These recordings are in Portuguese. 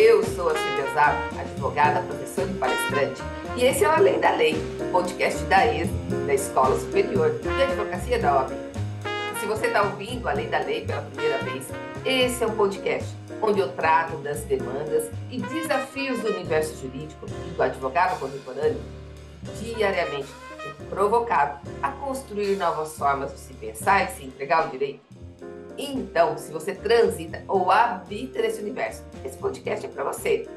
Eu sou a Silvia Zago, advogada, professora e palestrante, e esse é o Além da Lei, podcast da ES, da Escola Superior de Advocacia da OAB. Se você está ouvindo Além da Lei pela primeira vez, esse é um podcast onde eu trato das demandas e desafios do universo jurídico e do advogado contemporâneo diariamente provocado a construir novas formas de se pensar e se entregar ao direito. Então, se você transita ou habita nesse universo, esse podcast é para você.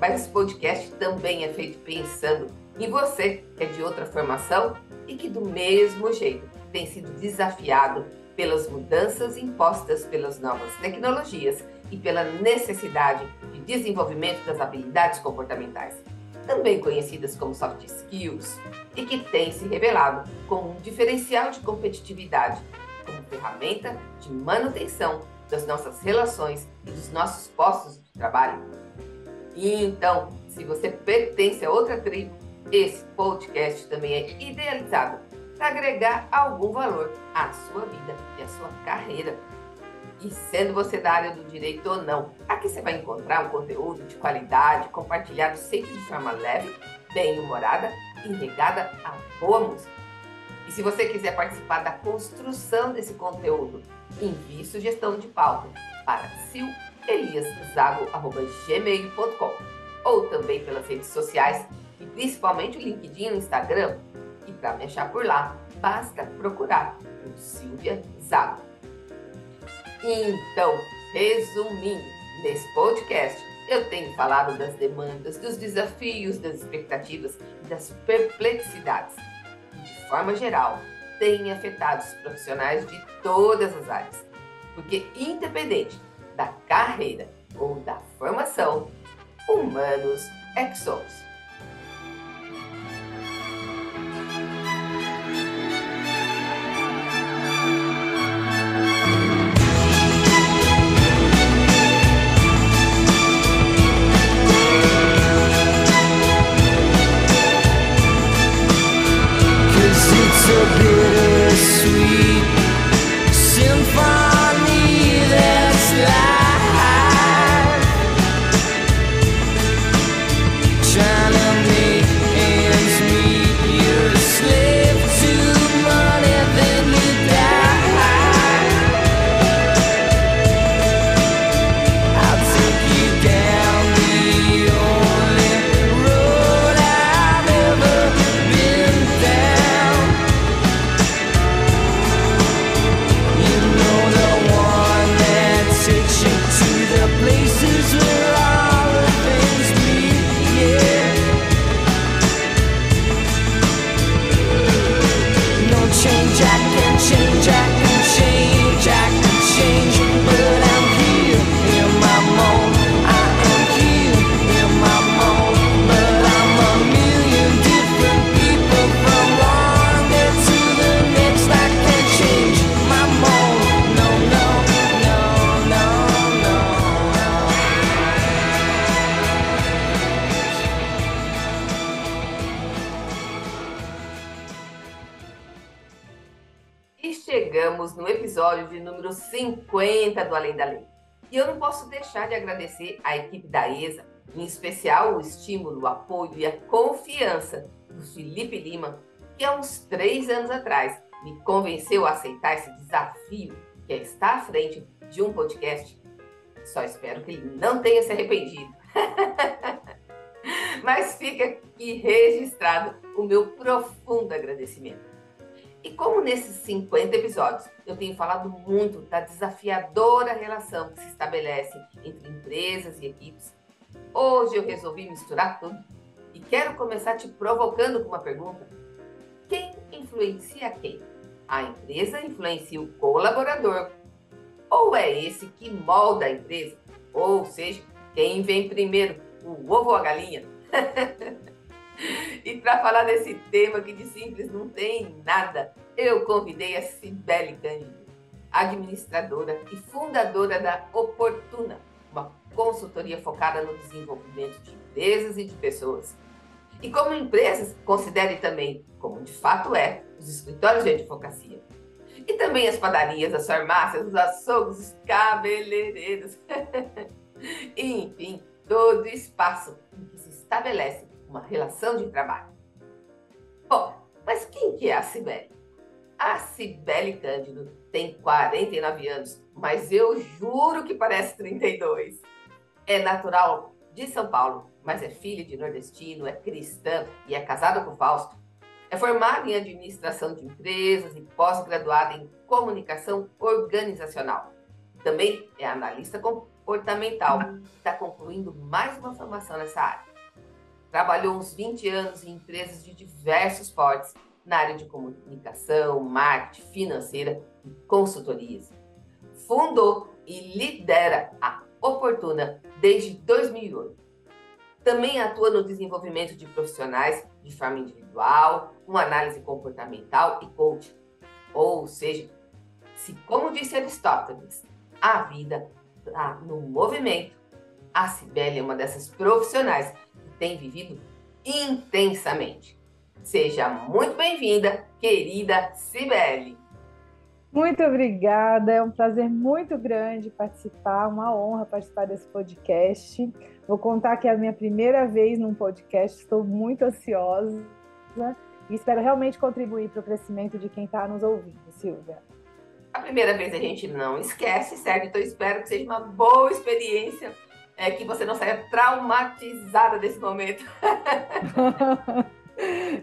Mas esse podcast também é feito pensando em você, que é de outra formação e que, do mesmo jeito, tem sido desafiado pelas mudanças impostas pelas novas tecnologias e pela necessidade de desenvolvimento das habilidades comportamentais também conhecidas como soft skills, e que têm se revelado como um diferencial de competitividade, ferramenta de manutenção das nossas relações e dos nossos postos de trabalho. E então, se você pertence a outra tribo, esse podcast também é idealizado para agregar algum valor à sua vida e à sua carreira e sendo você da área do direito ou não, aqui você vai encontrar um conteúdo de qualidade, compartilhado sempre de forma leve, bem-humorada e regada a boa música. E se você quiser participar da construção desse conteúdo, envie sugestão de pauta para sileliaszago.gmail.com ou também pelas redes sociais e principalmente o LinkedIn e o Instagram. E para me achar por lá, basta procurar por Silvia Zago. Então, resumindo, nesse podcast eu tenho falado das demandas, dos desafios, das expectativas e das perplexidades. Forma geral, tem afetado os profissionais de todas as áreas, porque independente da carreira ou da formação, humanos é que somos. Deixar de agradecer à equipe da ESA, em especial o estímulo, o apoio e a confiança do Felipe Lima, que há uns três anos atrás me convenceu a aceitar esse desafio que é estar à frente de um podcast. Só espero que ele não tenha se arrependido. Mas fica aqui registrado o meu profundo agradecimento. E como nesses 50 episódios eu tenho falado muito da desafiadora relação que se estabelece entre empresas e equipes, hoje eu resolvi misturar tudo e quero começar te provocando com uma pergunta: quem influencia quem? A empresa influencia o colaborador? Ou é esse que molda a empresa? Ou seja, quem vem primeiro, o ovo ou a galinha? E para falar desse tema que de simples não tem nada, eu convidei a Cibele Cândido, administradora e fundadora da Oportuna, uma consultoria focada no desenvolvimento de empresas e de pessoas. E como empresas, considere também, como de fato é, os escritórios de advocacia. E também as padarias, as farmácias, os açougues, os cabeleireiros. Enfim, todo espaço em que se estabelece uma relação de trabalho. Bom, mas quem que é a Cibele? A Cibele Cândido tem 49 anos, mas eu juro que parece 32. É natural de São Paulo, mas é filha de nordestino, é cristã e é casada com Fausto. É formada em administração de empresas e pós-graduada em comunicação organizacional. Também é analista comportamental e está concluindo mais uma formação nessa área. Trabalhou uns 20 anos em empresas de diversos portes na área de comunicação, marketing, financeira e consultorias. Fundou e lidera a Oportuna desde 2008. Também atua no desenvolvimento de profissionais de forma individual, com análise comportamental e coaching. Ou seja, se, como disse Aristóteles, a vida está no movimento, a Cibele é uma dessas profissionais tem vivido intensamente. Seja muito bem-vinda, querida Cibele. Muito obrigada, é um prazer muito grande participar, uma honra participar desse podcast. Vou contar que é a minha primeira vez num podcast, estou muito ansiosa e espero realmente contribuir para o crescimento de quem está nos ouvindo, Silvia. A primeira vez a gente não esquece, certo? Então espero que seja uma boa experiência, é, que você não saia traumatizada desse momento.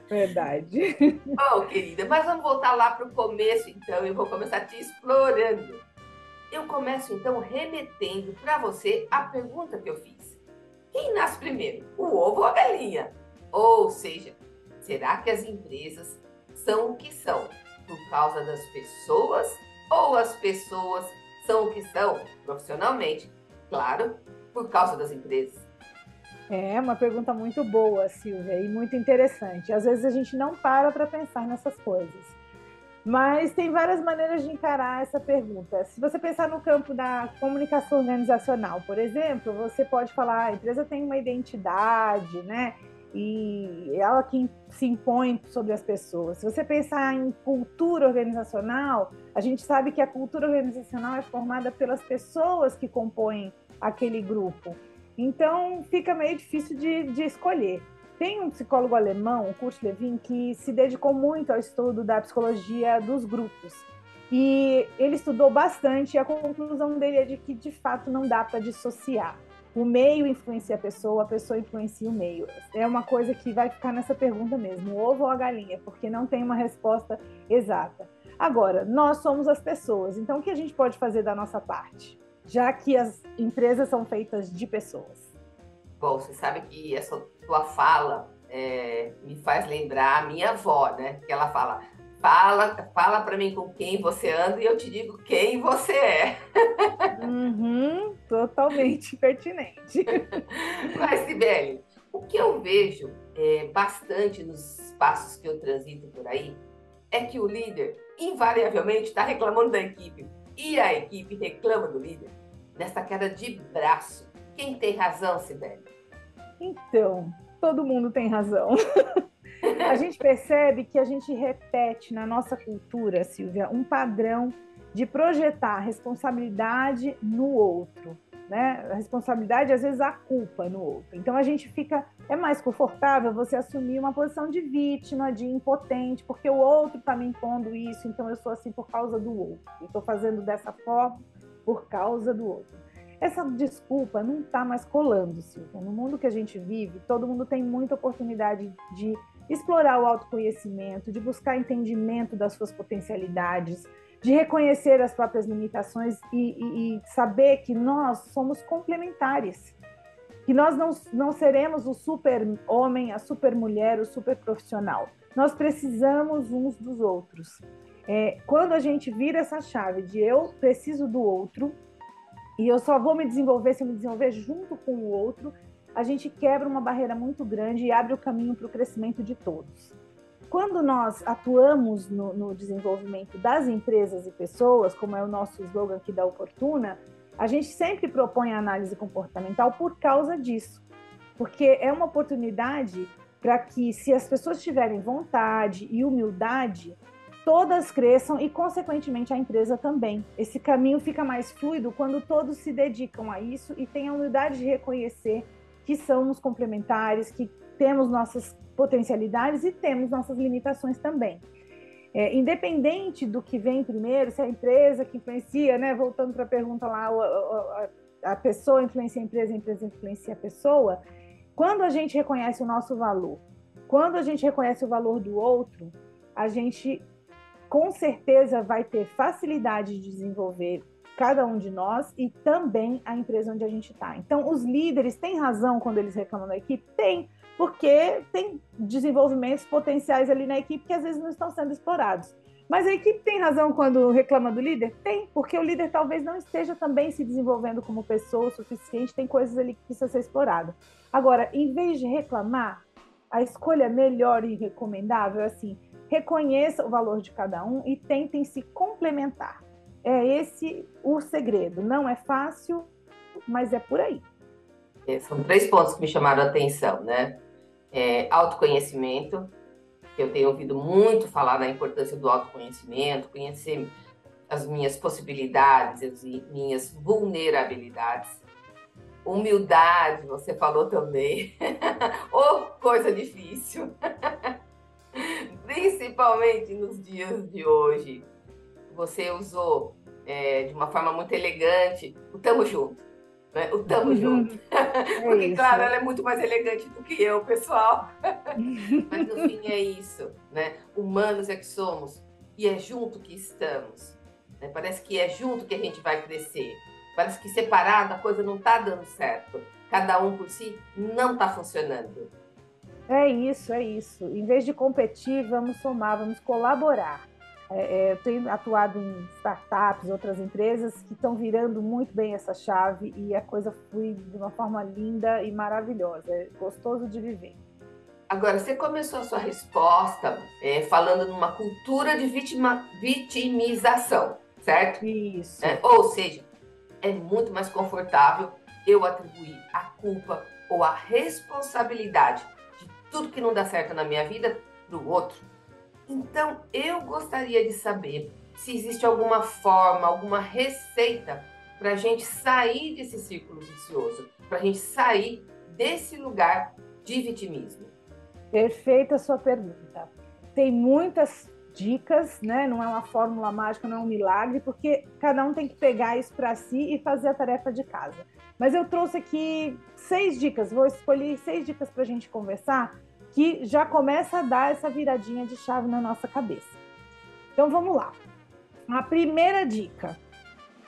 Verdade. Bom, querida, mas vamos voltar lá para o começo, então. Eu vou começar te explorando. Eu começo, então, remetendo para você a pergunta que eu fiz. Quem nasce primeiro, o ovo ou a galinha? Ou seja, será que as empresas são o que são por causa das pessoas ou as pessoas são o que são profissionalmente? Claro, por causa das empresas. É uma pergunta muito boa, Silvia, e muito interessante. Às vezes a gente não para para pensar nessas coisas. Mas tem várias maneiras de encarar essa pergunta. Se você pensar no campo da comunicação organizacional, por exemplo, você pode falar: ah, a empresa tem uma identidade, né? E ela que se impõe sobre as pessoas. Se você pensar em cultura organizacional, a gente sabe que a cultura organizacional é formada pelas pessoas que compõem aquele grupo. Então fica meio difícil de, de escolher. Tem um psicólogo alemão, o Kurt Lewin, que se dedicou muito ao estudo da psicologia dos grupos. E ele estudou bastante e a conclusão dele é de que de fato não dá para dissociar. O meio influencia a pessoa, a pessoa influencia o meio. É uma coisa que vai ficar nessa pergunta mesmo, o ovo ou a galinha, porque não tem uma resposta exata. Agora, nós somos as pessoas, então o que a gente pode fazer da nossa parte? Já que as empresas são feitas de pessoas? Bom, você sabe que essa tua fala é, me faz lembrar a minha avó, né? Que ela fala, fala, fala para mim com quem você anda e eu te digo quem você é. Uhum, totalmente pertinente. Mas, Sibeli, o que eu vejo é, bastante nos espaços que eu transito por aí é que o líder, invariavelmente, está reclamando da equipe e a equipe reclama do líder nessa queda de braço. Quem tem razão, Sibeli? Então, todo mundo tem razão. a gente percebe que a gente repete na nossa cultura, Silvia, um padrão de projetar responsabilidade no outro né? A responsabilidade, às vezes, a culpa no outro. Então a gente fica. É mais confortável você assumir uma posição de vítima, de impotente, porque o outro está me impondo isso, então eu sou assim por causa do outro. E estou fazendo dessa forma por causa do outro. Essa desculpa não está mais colando, Silvia. No mundo que a gente vive, todo mundo tem muita oportunidade de explorar o autoconhecimento, de buscar entendimento das suas potencialidades, de reconhecer as próprias limitações e, e, e saber que nós somos complementares, que nós não, não seremos o super homem, a super mulher, o super profissional. Nós precisamos uns dos outros. É, quando a gente vira essa chave de eu preciso do outro e eu só vou me desenvolver se eu me desenvolver junto com o outro, a gente quebra uma barreira muito grande e abre o caminho para o crescimento de todos quando nós atuamos no, no, desenvolvimento das empresas e pessoas, como é o nosso slogan aqui da Oportuna, a gente sempre propõe a análise comportamental por causa disso. Porque é uma oportunidade para que, se as pessoas tiverem vontade e humildade, todas cresçam e, consequentemente, a empresa também. Esse caminho fica mais fluido quando todos se dedicam a isso e têm a humildade de reconhecer que somos complementares, que temos nossas potencialidades e temos nossas limitações também. É, independente do que vem primeiro, se é a empresa que influencia, né? Voltando para a pergunta lá, a, a, a pessoa influencia a empresa, a empresa influencia a pessoa. Quando a gente reconhece o nosso valor, quando a gente reconhece o valor do outro, a gente com certeza vai ter facilidade de desenvolver cada um de nós e também a empresa onde a gente está. Então, os líderes têm razão quando eles reclamam da equipe? Tem, porque tem desenvolvimentos potenciais ali na equipe que às vezes não estão sendo explorados. Mas a equipe tem razão quando reclama do líder? Tem, porque o líder talvez não esteja também se desenvolvendo como pessoa o suficiente, tem coisas ali que precisam ser exploradas. Agora, em vez de reclamar, a escolha melhor e recomendável é assim: reconheça o valor de cada um e tentem se complementar. É esse o segredo. Não é fácil, mas é por aí. É, são três pontos que me chamaram a atenção, né? É, autoconhecimento, eu tenho ouvido muito falar da importância do autoconhecimento, conhecer as minhas possibilidades, as minhas vulnerabilidades. Humildade, você falou também. Ou oh, coisa difícil. Principalmente nos dias de hoje. Você usou é, de uma forma muito elegante o tamo junto. Né? O tamo uhum. junto. É Porque, isso. claro, ela é muito mais elegante do que eu, pessoal. Mas no fim é isso. Né? Humanos é que somos. E é junto que estamos. Né? Parece que é junto que a gente vai crescer. Parece que separado a coisa não está dando certo. Cada um por si não está funcionando. É isso, é isso. Em vez de competir, vamos somar, vamos colaborar. É, é, eu tenho atuado em startups, outras empresas que estão virando muito bem essa chave e a coisa flui de uma forma linda e maravilhosa. É gostoso de viver. Agora, você começou a sua resposta é, falando numa cultura de vitima, vitimização, certo? Isso. É, ou seja, é muito mais confortável eu atribuir a culpa ou a responsabilidade de tudo que não dá certo na minha vida para o outro então, eu gostaria de saber se existe alguma forma, alguma receita para a gente sair desse círculo vicioso, para a gente sair desse lugar de vitimismo. Perfeita a sua pergunta. Tem muitas dicas, né? Não é uma fórmula mágica, não é um milagre, porque cada um tem que pegar isso para si e fazer a tarefa de casa. Mas eu trouxe aqui seis dicas, vou escolher seis dicas para a gente conversar que já começa a dar essa viradinha de chave na nossa cabeça. Então vamos lá. A primeira dica: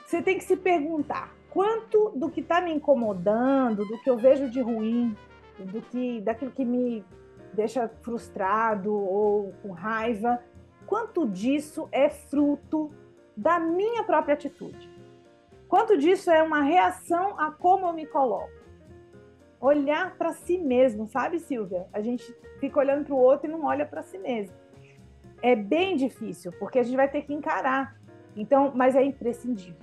você tem que se perguntar quanto do que está me incomodando, do que eu vejo de ruim, do que daquilo que me deixa frustrado ou com raiva, quanto disso é fruto da minha própria atitude? Quanto disso é uma reação a como eu me coloco? Olhar para si mesmo, sabe, Silvia? A gente fica olhando para o outro e não olha para si mesmo. É bem difícil, porque a gente vai ter que encarar. Então, mas é imprescindível.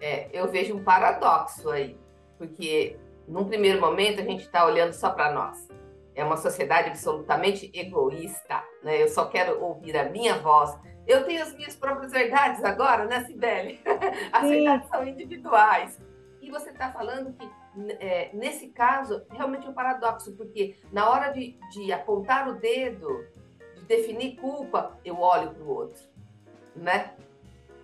É, eu vejo um paradoxo aí, porque num primeiro momento a gente está olhando só para nós. É uma sociedade absolutamente egoísta, né? Eu só quero ouvir a minha voz. Eu tenho as minhas próprias verdades agora, né, Sibeli? As Sim. verdades são individuais. E você está falando que é, nesse caso, realmente é um paradoxo, porque na hora de, de apontar o dedo, de definir culpa, eu olho para o outro, né?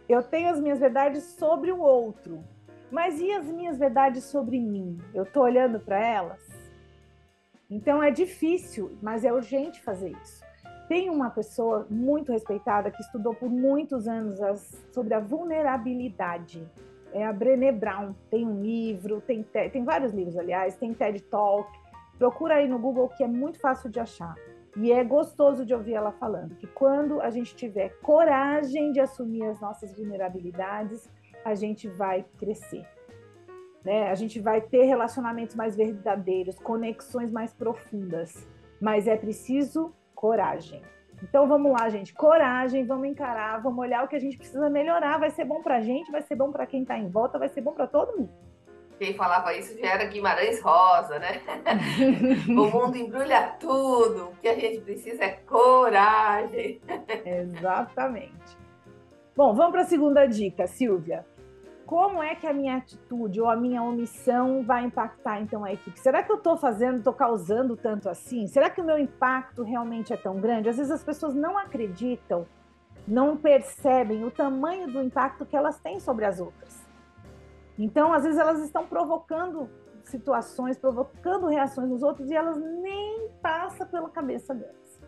Eu tenho as minhas verdades sobre o outro, mas e as minhas verdades sobre mim? Eu estou olhando para elas? Então é difícil, mas é urgente fazer isso. Tem uma pessoa muito respeitada que estudou por muitos anos as, sobre a vulnerabilidade é a Brené Brown. Tem um livro, tem, tem vários livros, aliás, tem TED Talk. Procura aí no Google que é muito fácil de achar. E é gostoso de ouvir ela falando que quando a gente tiver coragem de assumir as nossas vulnerabilidades, a gente vai crescer. Né? A gente vai ter relacionamentos mais verdadeiros, conexões mais profundas. Mas é preciso coragem. Então vamos lá, gente, coragem, vamos encarar, vamos olhar o que a gente precisa melhorar. Vai ser bom para a gente, vai ser bom para quem está em volta, vai ser bom para todo mundo. Quem falava isso já era Guimarães Rosa, né? o mundo embrulha tudo, o que a gente precisa é coragem. Exatamente. Bom, vamos para a segunda dica, Silvia. Como é que a minha atitude ou a minha omissão vai impactar então a equipe? Será que eu estou fazendo, estou causando tanto assim? Será que o meu impacto realmente é tão grande? Às vezes as pessoas não acreditam, não percebem o tamanho do impacto que elas têm sobre as outras. Então, às vezes, elas estão provocando situações, provocando reações nos outros e elas nem passa pela cabeça delas.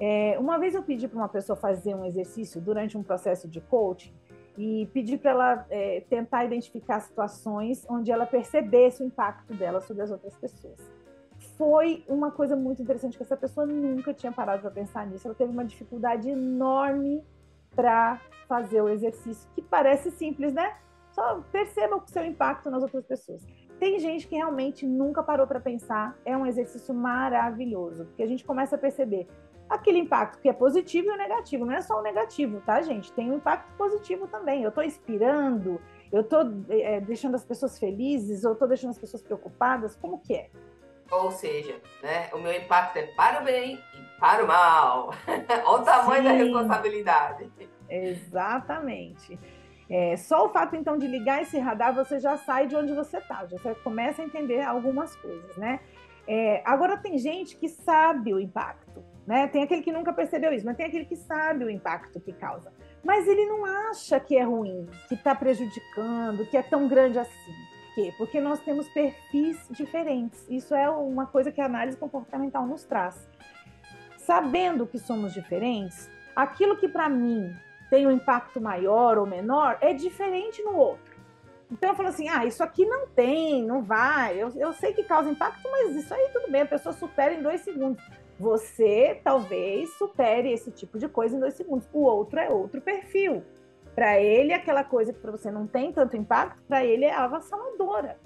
É, uma vez eu pedi para uma pessoa fazer um exercício durante um processo de coaching e pedi para ela é, tentar identificar situações onde ela percebesse o impacto dela sobre as outras pessoas. Foi uma coisa muito interessante que essa pessoa nunca tinha parado para pensar nisso. Ela teve uma dificuldade enorme para fazer o exercício, que parece simples, né? Só perceba o seu impacto nas outras pessoas. Tem gente que realmente nunca parou para pensar, é um exercício maravilhoso, porque a gente começa a perceber aquele impacto que é positivo e o negativo. Não é só o negativo, tá, gente? Tem um impacto positivo também. Eu estou inspirando, eu estou é, deixando as pessoas felizes, ou estou deixando as pessoas preocupadas. Como que é? Ou seja, né, o meu impacto é para o bem e para o mal. Olha o tamanho Sim, da responsabilidade. Exatamente. É, só o fato, então, de ligar esse radar, você já sai de onde você está, já começa a entender algumas coisas, né? É, agora, tem gente que sabe o impacto, né? Tem aquele que nunca percebeu isso, mas tem aquele que sabe o impacto que causa. Mas ele não acha que é ruim, que está prejudicando, que é tão grande assim. Por quê? Porque nós temos perfis diferentes. Isso é uma coisa que a análise comportamental nos traz. Sabendo que somos diferentes, aquilo que para mim tem um impacto maior ou menor é diferente no outro. Então eu falo assim: ah, isso aqui não tem, não vai. Eu, eu sei que causa impacto, mas isso aí tudo bem, a pessoa supera em dois segundos. Você talvez supere esse tipo de coisa em dois segundos. O outro é outro perfil. Para ele, aquela coisa que para você não tem tanto impacto, para ele é avassaladora.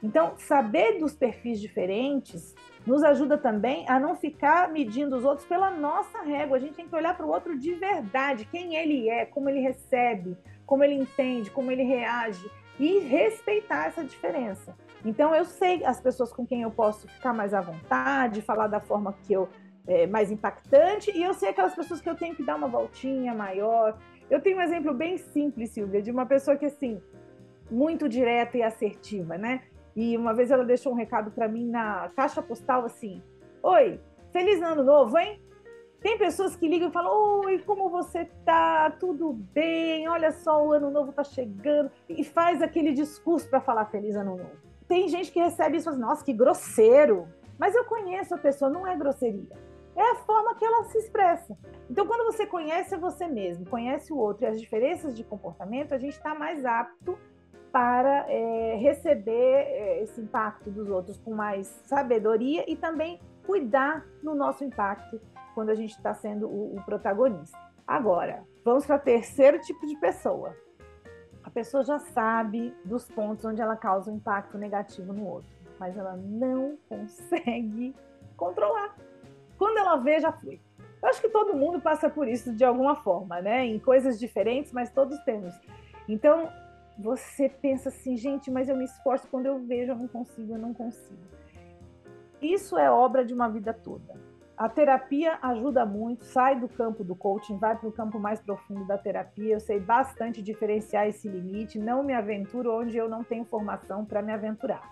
Então, saber dos perfis diferentes nos ajuda também a não ficar medindo os outros pela nossa régua. A gente tem que olhar para o outro de verdade, quem ele é, como ele recebe, como ele entende, como ele reage e respeitar essa diferença. Então eu sei as pessoas com quem eu posso ficar mais à vontade, falar da forma que eu é, mais impactante, e eu sei aquelas pessoas que eu tenho que dar uma voltinha maior. Eu tenho um exemplo bem simples, Silvia, de uma pessoa que assim muito direta e assertiva, né? E uma vez ela deixou um recado para mim na caixa postal assim: Oi, feliz ano novo, hein? Tem pessoas que ligam e falam: Oi, como você tá? Tudo bem? Olha só, o ano novo tá chegando. E faz aquele discurso para falar feliz ano novo. Tem gente que recebe isso e fala: Nossa, que grosseiro. Mas eu conheço a pessoa, não é grosseria. É a forma que ela se expressa. Então, quando você conhece você mesmo, conhece o outro e as diferenças de comportamento, a gente está mais apto para é, receber é, esse impacto dos outros com mais sabedoria e também cuidar no nosso impacto quando a gente está sendo o, o protagonista. Agora, vamos para o terceiro tipo de pessoa. Pessoa já sabe dos pontos onde ela causa um impacto negativo no outro, mas ela não consegue controlar. Quando ela vê, já foi. Eu acho que todo mundo passa por isso de alguma forma, né? Em coisas diferentes, mas todos temos. Então, você pensa assim, gente, mas eu me esforço quando eu vejo, eu não consigo, eu não consigo. Isso é obra de uma vida toda. A terapia ajuda muito, sai do campo do coaching, vai para o campo mais profundo da terapia. Eu sei bastante diferenciar esse limite, não me aventuro onde eu não tenho formação para me aventurar.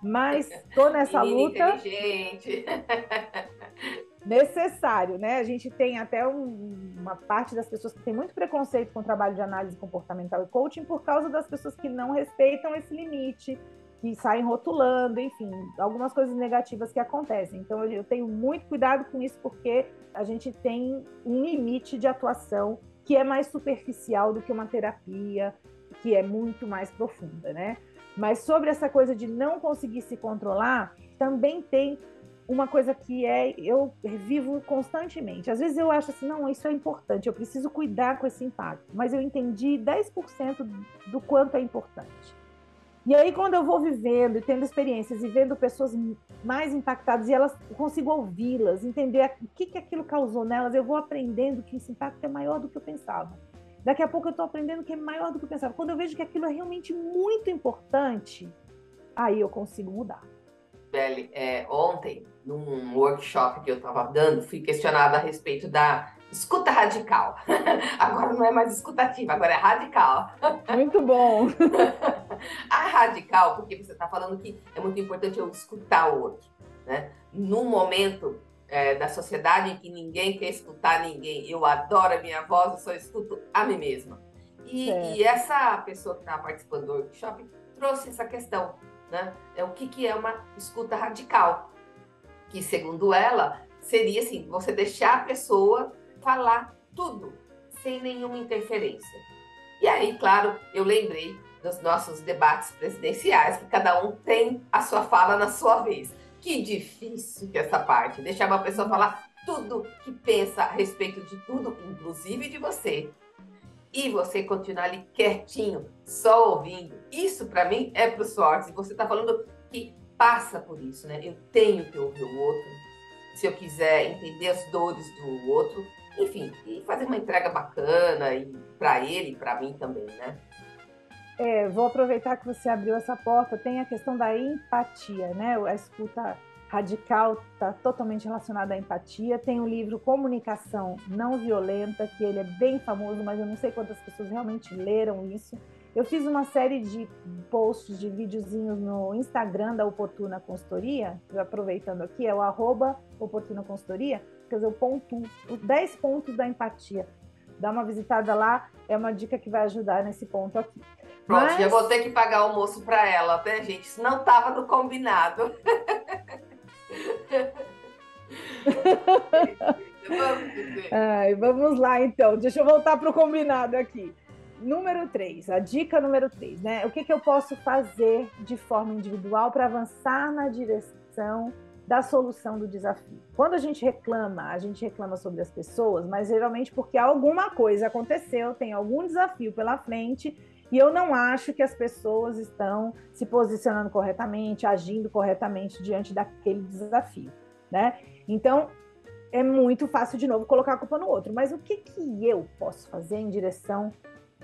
Mas estou nessa luta. Inteligente. necessário, né? A gente tem até um, uma parte das pessoas que tem muito preconceito com o trabalho de análise comportamental e coaching por causa das pessoas que não respeitam esse limite, que saem rotulando, enfim, algumas coisas negativas que acontecem. Então eu tenho muito cuidado com isso porque a gente tem um limite de atuação que é mais superficial do que uma terapia, que é muito mais profunda, né? Mas sobre essa coisa de não conseguir se controlar, também tem uma coisa que é eu vivo constantemente. Às vezes eu acho assim, não, isso é importante, eu preciso cuidar com esse impacto, mas eu entendi 10% do quanto é importante. E aí quando eu vou vivendo e tendo experiências e vendo pessoas mais impactadas e elas consigo ouvi-las, entender o que que aquilo causou nelas, eu vou aprendendo que esse impacto é maior do que eu pensava. Daqui a pouco eu estou aprendendo que é maior do que eu pensava. Quando eu vejo que aquilo é realmente muito importante, aí eu consigo mudar. Belle, é, ontem, num workshop que eu estava dando, fui questionada a respeito da escuta radical. agora não é mais escutativa, agora é radical. Muito bom. a radical, porque você está falando que é muito importante eu escutar o outro. Né? Num momento é, da sociedade em que ninguém quer escutar ninguém, eu adoro a minha voz, eu só escuto a mim mesma. E, e essa pessoa que estava participando do workshop trouxe essa questão né? É o que, que é uma escuta radical, que segundo ela seria assim, você deixar a pessoa falar tudo sem nenhuma interferência. E aí, claro, eu lembrei dos nossos debates presidenciais, que cada um tem a sua fala na sua vez. Que difícil que é essa parte, deixar uma pessoa falar tudo que pensa a respeito de tudo, inclusive de você e você continuar ali quietinho, só ouvindo. Isso para mim é para os fortes. Você está falando que passa por isso, né? Eu tenho que ouvir o outro, se eu quiser entender as dores do outro, enfim, e fazer uma entrega bacana e para ele e para mim também, né? É, vou aproveitar que você abriu essa porta. Tem a questão da empatia, né? A escuta radical está totalmente relacionado à empatia. Tem o livro Comunicação Não Violenta, que ele é bem famoso, mas eu não sei quantas pessoas realmente leram isso. Eu fiz uma série de posts, de videozinhos no Instagram da Oportuna Consultoria, aproveitando aqui, é o arroba Oportuna Consultoria, quer dizer, o ponto, os 10 pontos da empatia. Dá uma visitada lá, é uma dica que vai ajudar nesse ponto aqui. Pronto, Mas... já vou ter que pagar almoço para ela, né, gente? Isso não estava no combinado. Ai, vamos lá, então. Deixa eu voltar para o combinado aqui. Número 3, a dica número 3, né? O que, que eu posso fazer de forma individual para avançar na direção da solução do desafio? Quando a gente reclama, a gente reclama sobre as pessoas, mas geralmente porque alguma coisa aconteceu, tem algum desafio pela frente e eu não acho que as pessoas estão se posicionando corretamente, agindo corretamente diante daquele desafio, né? Então, é muito fácil de novo colocar a culpa no outro. Mas o que, que eu posso fazer em direção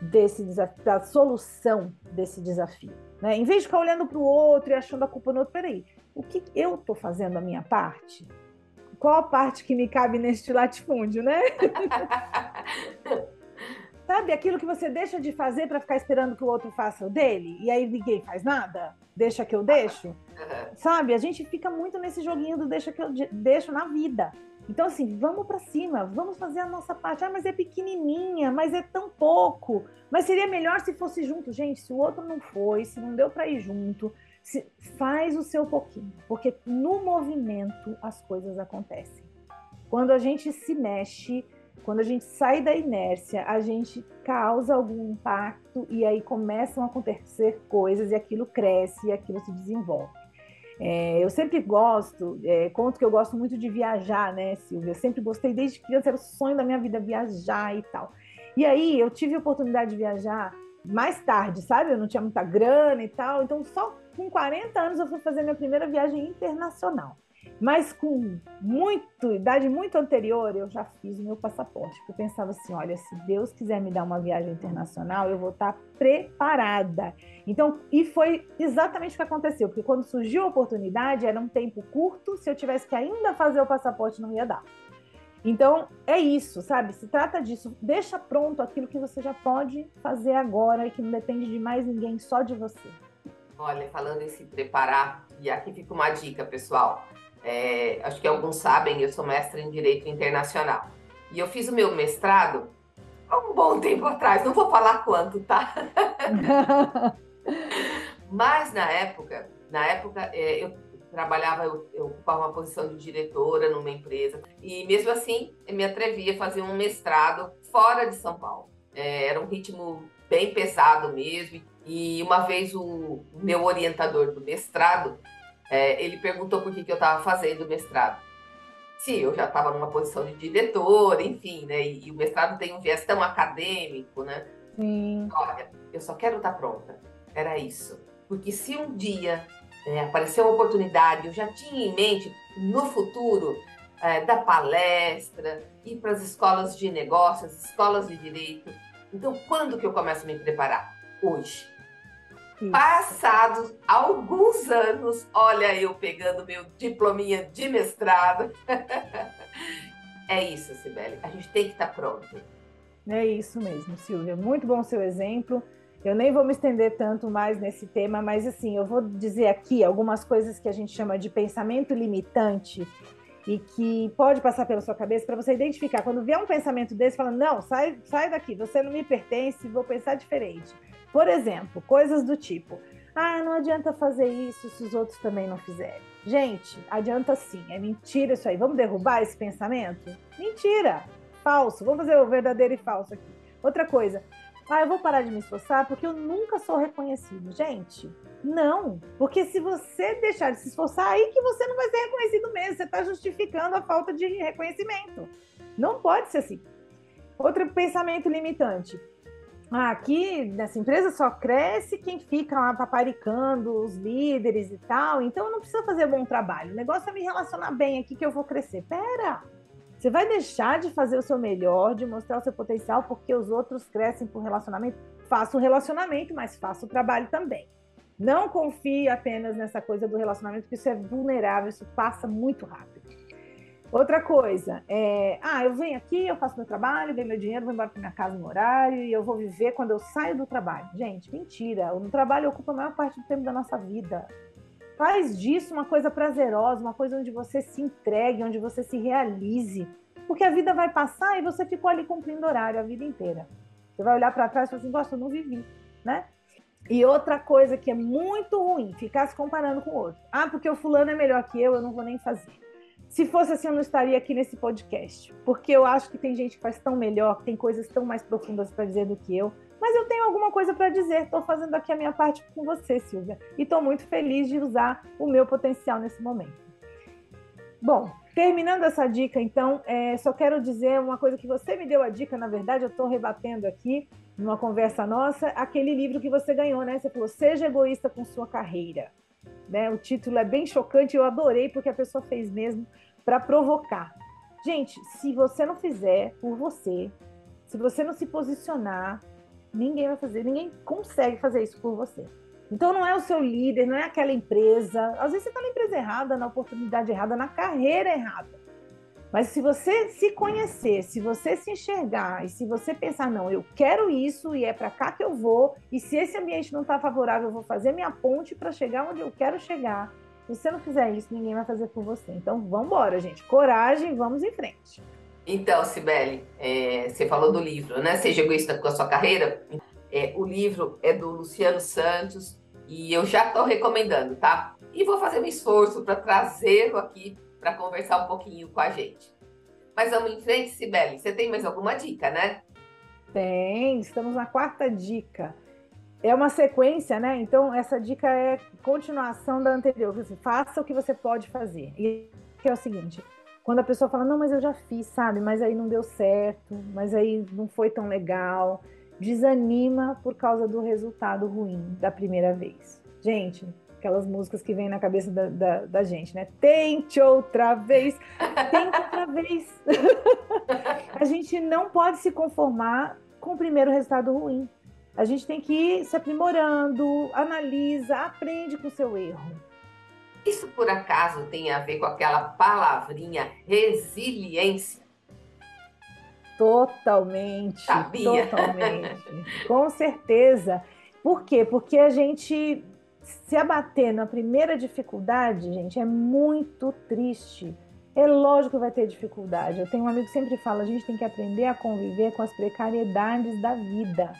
desse desafio, da solução desse desafio? Né? Em vez de ficar olhando para o outro e achando a culpa no outro, peraí, o que eu estou fazendo a minha parte? Qual a parte que me cabe neste latifúndio, né? Sabe aquilo que você deixa de fazer para ficar esperando que o outro faça o dele? E aí ninguém faz nada? Deixa que eu deixo? Sabe? A gente fica muito nesse joguinho do deixa que eu deixo na vida. Então, assim, vamos para cima, vamos fazer a nossa parte. Ah, mas é pequenininha, mas é tão pouco. Mas seria melhor se fosse junto. Gente, se o outro não foi, se não deu para ir junto, se, faz o seu pouquinho. Porque no movimento as coisas acontecem. Quando a gente se mexe, quando a gente sai da inércia, a gente causa algum impacto e aí começam a acontecer coisas e aquilo cresce e aquilo se desenvolve. É, eu sempre gosto, é, conto que eu gosto muito de viajar, né, Silvia? Eu sempre gostei, desde criança, era o sonho da minha vida viajar e tal. E aí eu tive a oportunidade de viajar mais tarde, sabe? Eu não tinha muita grana e tal, então só com 40 anos eu fui fazer minha primeira viagem internacional. Mas com muito, idade muito anterior, eu já fiz o meu passaporte. Porque eu pensava assim: olha, se Deus quiser me dar uma viagem internacional, eu vou estar preparada. Então, e foi exatamente o que aconteceu, porque quando surgiu a oportunidade, era um tempo curto, se eu tivesse que ainda fazer o passaporte, não ia dar. Então, é isso, sabe? Se trata disso. Deixa pronto aquilo que você já pode fazer agora e que não depende de mais ninguém, só de você. Olha, falando em se preparar, e aqui fica uma dica, pessoal. É, acho que alguns sabem, eu sou mestre em Direito Internacional. E eu fiz o meu mestrado há um bom tempo atrás, não vou falar quanto, tá? Mas na época, na época é, eu trabalhava, eu, eu, ocupava uma posição de diretora numa empresa e mesmo assim eu me atrevia a fazer um mestrado fora de São Paulo. É, era um ritmo bem pesado mesmo e uma vez o meu orientador do mestrado é, ele perguntou por que, que eu estava fazendo o mestrado. Se eu já estava numa posição de diretor, enfim, né? E, e, o mestrado tem um viés tão acadêmico, né? Sim. Olha, eu só quero estar tá pronta. Era isso. Porque se um dia é, aparecer uma oportunidade, eu já tinha em mente no futuro é, da palestra, ir para as escolas de negócios, escolas de direito. Então, quando que eu começo a me preparar? Hoje. Passados alguns anos, olha eu pegando meu diplominha de mestrado. é isso, Sibeli. A gente tem que estar tá pronto. É isso mesmo, Silvia. Muito bom seu exemplo. Eu nem vou me estender tanto mais nesse tema, mas assim, eu vou dizer aqui algumas coisas que a gente chama de pensamento limitante e que pode passar pela sua cabeça para você identificar. Quando vier um pensamento desse, fala: não, sai, sai daqui, você não me pertence, vou pensar diferente. Por exemplo, coisas do tipo: ah, não adianta fazer isso se os outros também não fizerem. Gente, adianta sim, é mentira isso aí. Vamos derrubar esse pensamento? Mentira, falso. Vamos fazer o verdadeiro e falso aqui. Outra coisa, ah, eu vou parar de me esforçar porque eu nunca sou reconhecido. Gente, não. Porque se você deixar de se esforçar, aí que você não vai ser reconhecido mesmo. Você está justificando a falta de reconhecimento. Não pode ser assim. Outro pensamento limitante. Ah, aqui nessa empresa só cresce quem fica lá paparicando os líderes e tal, então não preciso fazer bom trabalho. O negócio é me relacionar bem aqui que eu vou crescer. Pera! Você vai deixar de fazer o seu melhor, de mostrar o seu potencial, porque os outros crescem por relacionamento? Faça o relacionamento, mas faça o trabalho também. Não confie apenas nessa coisa do relacionamento, porque isso é vulnerável, isso passa muito rápido. Outra coisa, é, ah, eu venho aqui, eu faço meu trabalho, ganho meu dinheiro, vou embora para minha casa no horário e eu vou viver quando eu saio do trabalho. Gente, mentira. O trabalho ocupa a maior parte do tempo da nossa vida. Faz disso uma coisa prazerosa, uma coisa onde você se entregue, onde você se realize. Porque a vida vai passar e você ficou ali cumprindo horário a vida inteira. Você vai olhar para trás e falar assim, gosta, eu não vivi, né? E outra coisa que é muito ruim, ficar se comparando com o outro. Ah, porque o fulano é melhor que eu, eu não vou nem fazer. Se fosse assim, eu não estaria aqui nesse podcast. Porque eu acho que tem gente que faz tão melhor, que tem coisas tão mais profundas para dizer do que eu mas eu tenho alguma coisa para dizer. Estou fazendo aqui a minha parte com você, Silvia, e estou muito feliz de usar o meu potencial nesse momento. Bom, terminando essa dica, então, é, só quero dizer uma coisa que você me deu a dica, na verdade, eu estou rebatendo aqui numa conversa nossa, aquele livro que você ganhou, né? Você falou, seja egoísta com sua carreira. Né? O título é bem chocante, eu adorei porque a pessoa fez mesmo para provocar. Gente, se você não fizer por você, se você não se posicionar, Ninguém vai fazer, ninguém consegue fazer isso por você. Então não é o seu líder, não é aquela empresa. Às vezes você está na empresa errada, na oportunidade errada, na carreira errada. Mas se você se conhecer, se você se enxergar e se você pensar, não, eu quero isso e é para cá que eu vou, e se esse ambiente não está favorável, eu vou fazer minha ponte para chegar onde eu quero chegar. Se você não fizer isso, ninguém vai fazer por você. Então vamos embora, gente. Coragem, vamos em frente. Então, Sibeli, é, você falou do livro, né? Seja egoísta com a sua carreira. É, o livro é do Luciano Santos e eu já estou recomendando, tá? E vou fazer um esforço para trazê-lo aqui para conversar um pouquinho com a gente. Mas vamos em frente, Sibeli. Você tem mais alguma dica, né? Tem, estamos na quarta dica. É uma sequência, né? Então, essa dica é continuação da anterior. Faça o que você pode fazer. E que é o seguinte: quando a pessoa fala, não, mas eu já fiz, sabe? Mas aí não deu certo, mas aí não foi tão legal. Desanima por causa do resultado ruim da primeira vez. Gente, aquelas músicas que vêm na cabeça da, da, da gente, né? Tente outra vez, tente outra vez. a gente não pode se conformar com o primeiro resultado ruim. A gente tem que ir se aprimorando, analisa, aprende com o seu erro. Isso por acaso tem a ver com aquela palavrinha resiliência? Totalmente. Sabia. Totalmente. com certeza. Por quê? Porque a gente se abater na primeira dificuldade, gente, é muito triste. É lógico que vai ter dificuldade. Eu tenho um amigo que sempre fala: a gente tem que aprender a conviver com as precariedades da vida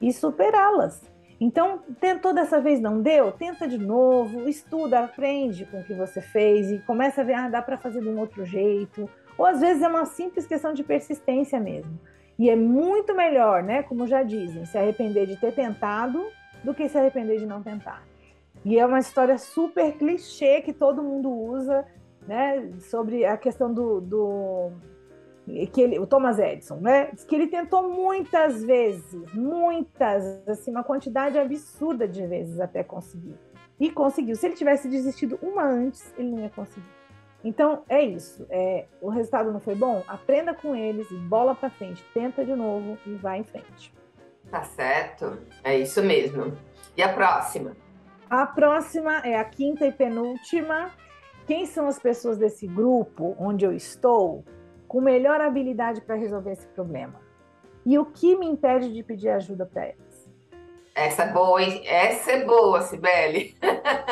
e superá-las. Então, tentou dessa vez não deu, tenta de novo, estuda, aprende com o que você fez e começa a ver, ah, dá para fazer de um outro jeito. Ou às vezes é uma simples questão de persistência mesmo. E é muito melhor, né, como já dizem, se arrepender de ter tentado do que se arrepender de não tentar. E é uma história super clichê que todo mundo usa, né, sobre a questão do, do que ele, o Thomas Edison, né? Diz que ele tentou muitas vezes, muitas, assim, uma quantidade absurda de vezes até conseguir. E conseguiu. Se ele tivesse desistido uma antes, ele não ia conseguir. Então é isso. É, o resultado não foi bom? Aprenda com eles, bola para frente, tenta de novo e vai em frente. Tá certo. É isso mesmo. E a próxima? A próxima é a quinta e penúltima. Quem são as pessoas desse grupo onde eu estou com melhor habilidade para resolver esse problema? E o que me impede de pedir ajuda para elas? Essa é boa, hein? Essa é boa, Sibeli.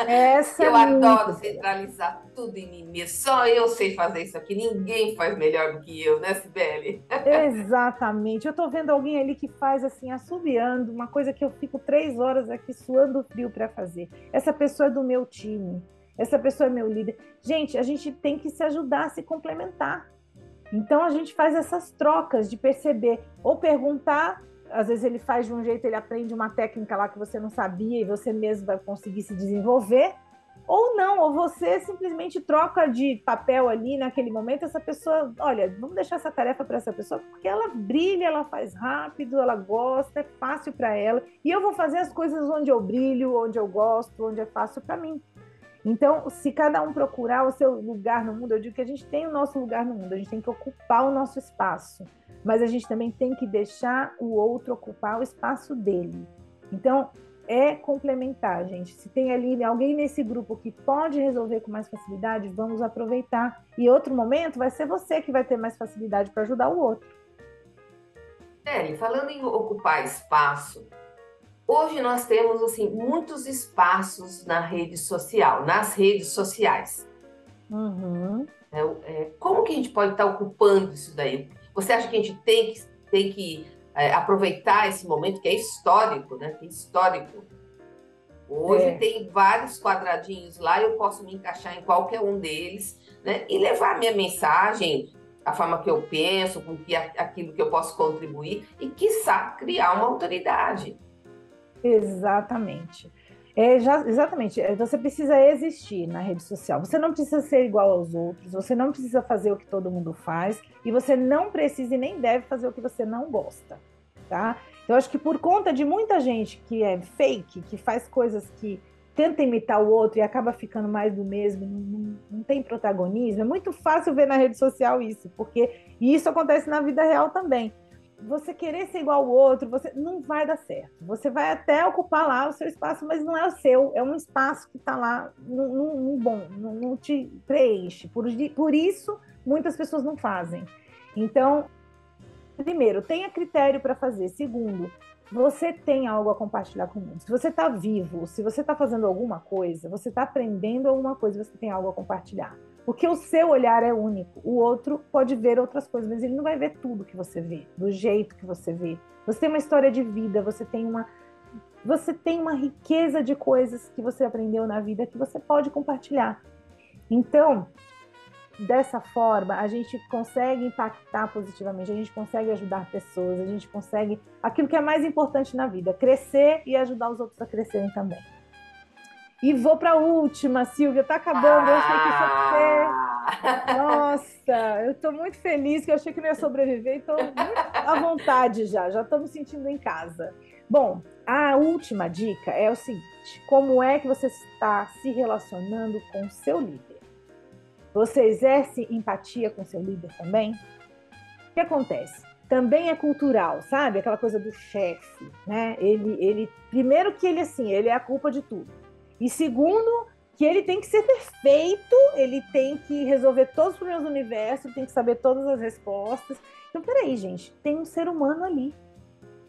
Essa eu é adoro centralizar tudo em mim mesmo. Só eu sei fazer isso aqui. Ninguém faz melhor do que eu, né, Sibeli? Exatamente. Eu estou vendo alguém ali que faz assim, assobiando, uma coisa que eu fico três horas aqui suando frio para fazer. Essa pessoa é do meu time. Essa pessoa é meu líder. Gente, a gente tem que se ajudar a se complementar. Então a gente faz essas trocas de perceber ou perguntar às vezes ele faz de um jeito, ele aprende uma técnica lá que você não sabia e você mesmo vai conseguir se desenvolver, ou não, ou você simplesmente troca de papel ali naquele momento, essa pessoa, olha, vamos deixar essa tarefa para essa pessoa, porque ela brilha, ela faz rápido, ela gosta, é fácil para ela, e eu vou fazer as coisas onde eu brilho, onde eu gosto, onde é fácil para mim. Então, se cada um procurar o seu lugar no mundo, eu digo que a gente tem o nosso lugar no mundo, a gente tem que ocupar o nosso espaço mas a gente também tem que deixar o outro ocupar o espaço dele. Então, é complementar, gente. Se tem ali alguém nesse grupo que pode resolver com mais facilidade, vamos aproveitar. E outro momento vai ser você que vai ter mais facilidade para ajudar o outro. É, falando em ocupar espaço, hoje nós temos assim muitos espaços na rede social, nas redes sociais. Uhum. É, é, como que a gente pode estar ocupando isso daí? Você acha que a gente tem que, tem que é, aproveitar esse momento que é histórico, né? Que é histórico. Hoje é. tem vários quadradinhos lá, eu posso me encaixar em qualquer um deles, né? E levar a minha mensagem, a forma que eu penso, com que aquilo que eu posso contribuir e, quiçá, criar uma autoridade. Exatamente. É, já, exatamente. É, você precisa existir na rede social. Você não precisa ser igual aos outros, você não precisa fazer o que todo mundo faz, e você não precisa e nem deve fazer o que você não gosta, tá? Eu acho que por conta de muita gente que é fake, que faz coisas que tenta imitar o outro e acaba ficando mais do mesmo, não, não tem protagonismo, é muito fácil ver na rede social isso, porque e isso acontece na vida real também você querer ser igual ao outro, você não vai dar certo. Você vai até ocupar lá o seu espaço, mas não é o seu, é um espaço que está lá, não, bom, não, te preenche. Por, por isso, muitas pessoas não fazem. Então, primeiro, tenha critério para fazer. Segundo, você tem algo a compartilhar com o mundo. Se você está vivo, se você está fazendo alguma coisa, você está aprendendo alguma coisa, você tem algo a compartilhar. Porque o seu olhar é único. O outro pode ver outras coisas, mas ele não vai ver tudo que você vê, do jeito que você vê. Você tem uma história de vida, você tem uma você tem uma riqueza de coisas que você aprendeu na vida que você pode compartilhar. Então, dessa forma, a gente consegue impactar positivamente, a gente consegue ajudar pessoas, a gente consegue aquilo que é mais importante na vida, crescer e ajudar os outros a crescerem também. E vou para a última, Silvia, tá acabando. Eu achei que isso ia ser. Nossa, eu estou muito feliz que eu achei que não ia sobreviver e estou à vontade já, já estou me sentindo em casa. Bom, a última dica é o seguinte: como é que você está se relacionando com o seu líder? Você exerce empatia com seu líder também? O que acontece? Também é cultural, sabe? Aquela coisa do chefe, né? Ele, ele, primeiro que ele assim, ele é a culpa de tudo. E segundo, que ele tem que ser perfeito, ele tem que resolver todos os problemas do universo, tem que saber todas as respostas. Então, peraí, gente, tem um ser humano ali.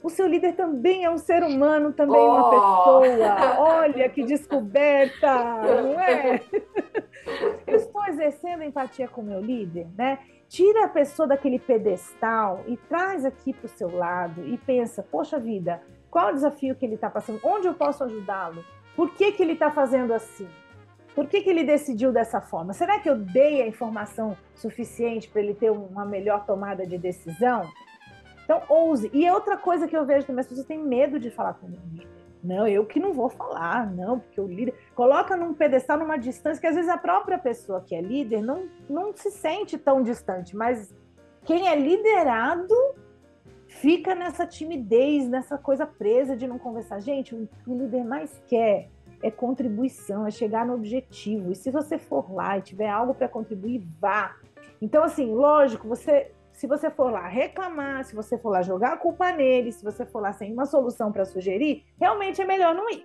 O seu líder também é um ser humano, também é oh. uma pessoa. Olha que descoberta, não é? Eu estou exercendo empatia com o meu líder, né? Tira a pessoa daquele pedestal e traz aqui para o seu lado e pensa: poxa vida, qual é o desafio que ele está passando? Onde eu posso ajudá-lo? Por que, que ele está fazendo assim? Por que, que ele decidiu dessa forma? Será que eu dei a informação suficiente para ele ter uma melhor tomada de decisão? Então, ouse. E outra coisa que eu vejo também, as pessoas têm medo de falar com o líder. Não, eu que não vou falar, não, porque o líder coloca num pedestal, numa distância que às vezes a própria pessoa que é líder não, não se sente tão distante, mas quem é liderado fica nessa timidez, nessa coisa presa de não conversar. Gente, o que o líder mais quer é contribuição, é chegar no objetivo. E se você for lá e tiver algo para contribuir, vá. Então, assim, lógico, você se você for lá reclamar, se você for lá jogar a culpa nele, se você for lá sem uma solução para sugerir, realmente é melhor não ir,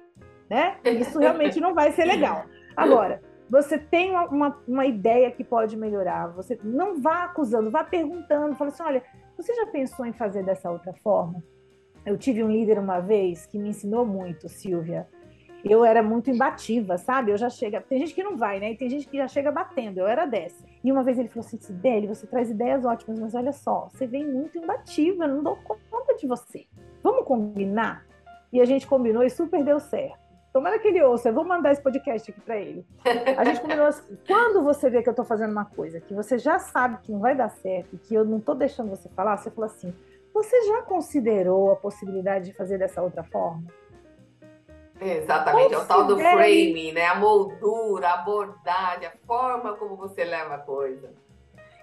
né? Isso realmente não vai ser legal. Agora, você tem uma, uma, ideia que pode melhorar, você não vá acusando, vá perguntando, fala assim, olha, você já pensou em fazer dessa outra forma? Eu tive um líder uma vez que me ensinou muito, Silvia, eu era muito imbativa, sabe? Eu já chega. Tem gente que não vai, né? E tem gente que já chega batendo. Eu era dessa. E uma vez ele falou assim: Sibeli, você traz ideias ótimas, mas olha só, você vem muito imbativa, não dou conta de você. Vamos combinar? E a gente combinou e super deu certo. Tomara que ele ouça, eu vou mandar esse podcast aqui para ele. A gente combinou assim: quando você vê que eu tô fazendo uma coisa que você já sabe que não vai dar certo, que eu não tô deixando você falar, você falou assim: você já considerou a possibilidade de fazer dessa outra forma? Exatamente, é o tal do framing, né? A moldura, a abordagem, a forma como você leva a coisa.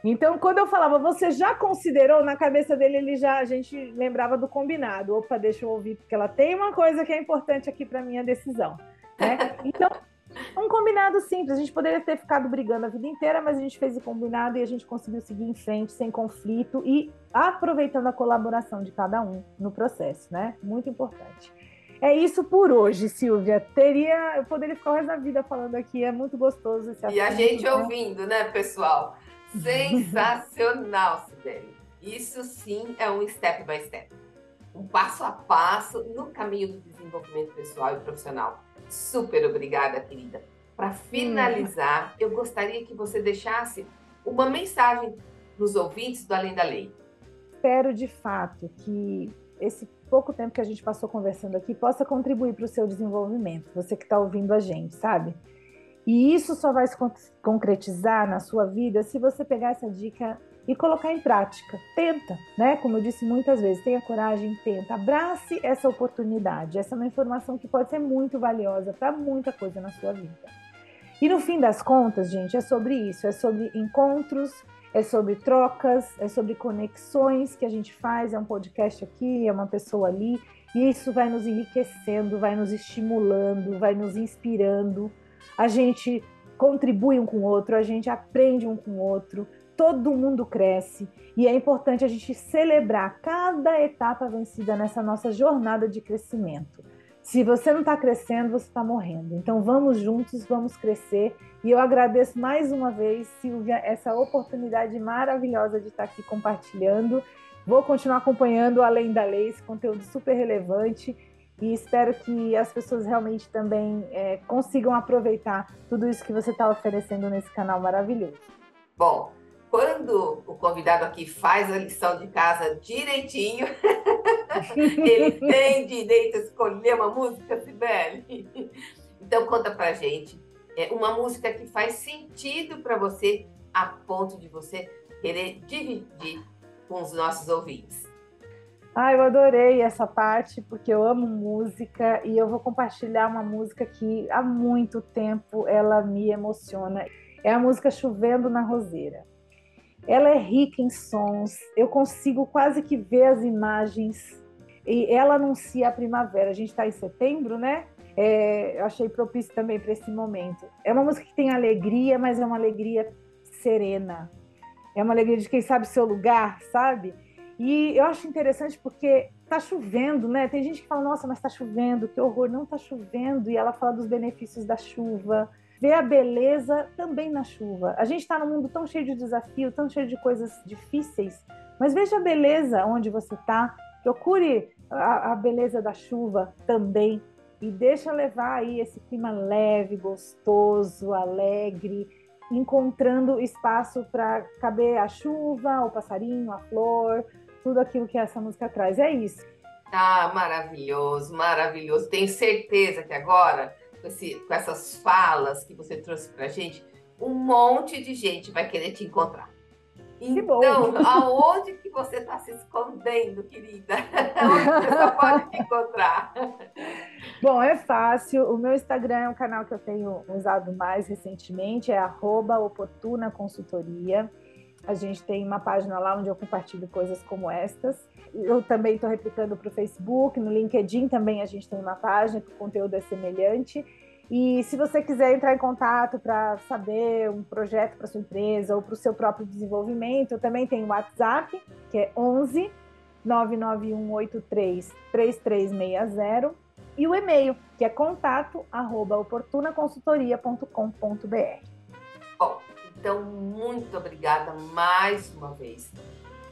Então, quando eu falava, você já considerou, na cabeça dele, ele já a gente lembrava do combinado. Opa, deixa eu ouvir, porque ela tem uma coisa que é importante aqui para minha decisão. Né? Então, um combinado simples. A gente poderia ter ficado brigando a vida inteira, mas a gente fez o combinado e a gente conseguiu seguir em frente sem conflito e aproveitando a colaboração de cada um no processo, né? Muito importante. É isso por hoje, Silvia. Teria, eu poderia ficar o resto da vida falando aqui, é muito gostoso esse assunto. E a gente né? ouvindo, né, pessoal? Sensacional, Sibeli. Isso sim é um step by step. Um passo a passo no caminho do desenvolvimento pessoal e profissional. Super obrigada, querida. Para finalizar, eu gostaria que você deixasse uma mensagem nos ouvintes do Além da Lei. Espero de fato que esse pouco tempo que a gente passou conversando aqui possa contribuir para o seu desenvolvimento, você que está ouvindo a gente, sabe? E isso só vai se concretizar na sua vida se você pegar essa dica e colocar em prática. Tenta, né? Como eu disse muitas vezes, tenha coragem, tenta, abrace essa oportunidade. Essa é uma informação que pode ser muito valiosa para muita coisa na sua vida. E no fim das contas, gente, é sobre isso, é sobre encontros, é sobre trocas, é sobre conexões que a gente faz. É um podcast aqui, é uma pessoa ali, e isso vai nos enriquecendo, vai nos estimulando, vai nos inspirando. A gente contribui um com o outro, a gente aprende um com o outro, todo mundo cresce e é importante a gente celebrar cada etapa vencida nessa nossa jornada de crescimento. Se você não está crescendo, você está morrendo. Então vamos juntos, vamos crescer. E eu agradeço mais uma vez, Silvia, essa oportunidade maravilhosa de estar aqui compartilhando. Vou continuar acompanhando Além da Lei, esse conteúdo super relevante. E espero que as pessoas realmente também é, consigam aproveitar tudo isso que você está oferecendo nesse canal maravilhoso. Bom, quando o convidado aqui faz a lição de casa direitinho, ele tem direito a escolher uma música, Sibeli. Então conta pra gente, é uma música que faz sentido para você a ponto de você querer dividir com os nossos ouvintes. Ah, eu adorei essa parte porque eu amo música e eu vou compartilhar uma música que há muito tempo ela me emociona. É a música Chovendo na Roseira. Ela é rica em sons, eu consigo quase que ver as imagens e ela anuncia a primavera. A gente está em setembro, né? É, eu achei propício também para esse momento. É uma música que tem alegria, mas é uma alegria serena. É uma alegria de quem sabe seu lugar, sabe? E eu acho interessante porque tá chovendo, né? Tem gente que fala, nossa, mas tá chovendo, que horror, não tá chovendo. E ela fala dos benefícios da chuva, vê a beleza também na chuva. A gente está num mundo tão cheio de desafio, tão cheio de coisas difíceis, mas veja a beleza onde você está. Procure a, a beleza da chuva também e deixa levar aí esse clima leve, gostoso, alegre, encontrando espaço para caber a chuva, o passarinho, a flor, tudo aquilo que essa música traz. É isso. Ah, maravilhoso, maravilhoso. Tenho certeza que agora com, esse, com essas falas que você trouxe para gente, um monte de gente vai querer te encontrar. Então, aonde que você está se escondendo, querida? Onde você só pode te encontrar? Bom, é fácil. O meu Instagram é um canal que eu tenho usado mais recentemente, é oportuna consultoria. A gente tem uma página lá onde eu compartilho coisas como estas. Eu também estou replicando para o Facebook, no LinkedIn também a gente tem uma página que o conteúdo é semelhante. E se você quiser entrar em contato para saber um projeto para sua empresa ou para o seu próprio desenvolvimento, eu também tenho o WhatsApp, que é 11 99183 3360 e o e-mail, que é contato arroba oportunaconsultoria.com.br. Bom, então muito obrigada mais uma vez.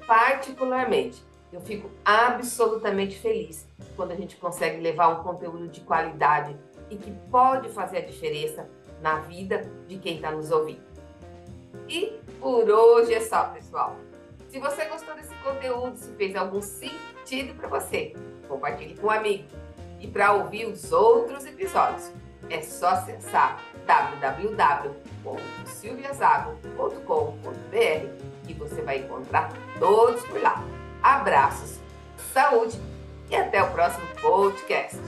Particularmente, eu fico absolutamente feliz quando a gente consegue levar um conteúdo de qualidade e que pode fazer a diferença na vida de quem está nos ouvindo. E por hoje é só, pessoal. Se você gostou desse conteúdo, se fez algum sentido para você, compartilhe com um amigo. E para ouvir os outros episódios, é só acessar www.silviazago.com.br e você vai encontrar todos por lá. Abraços, saúde e até o próximo podcast.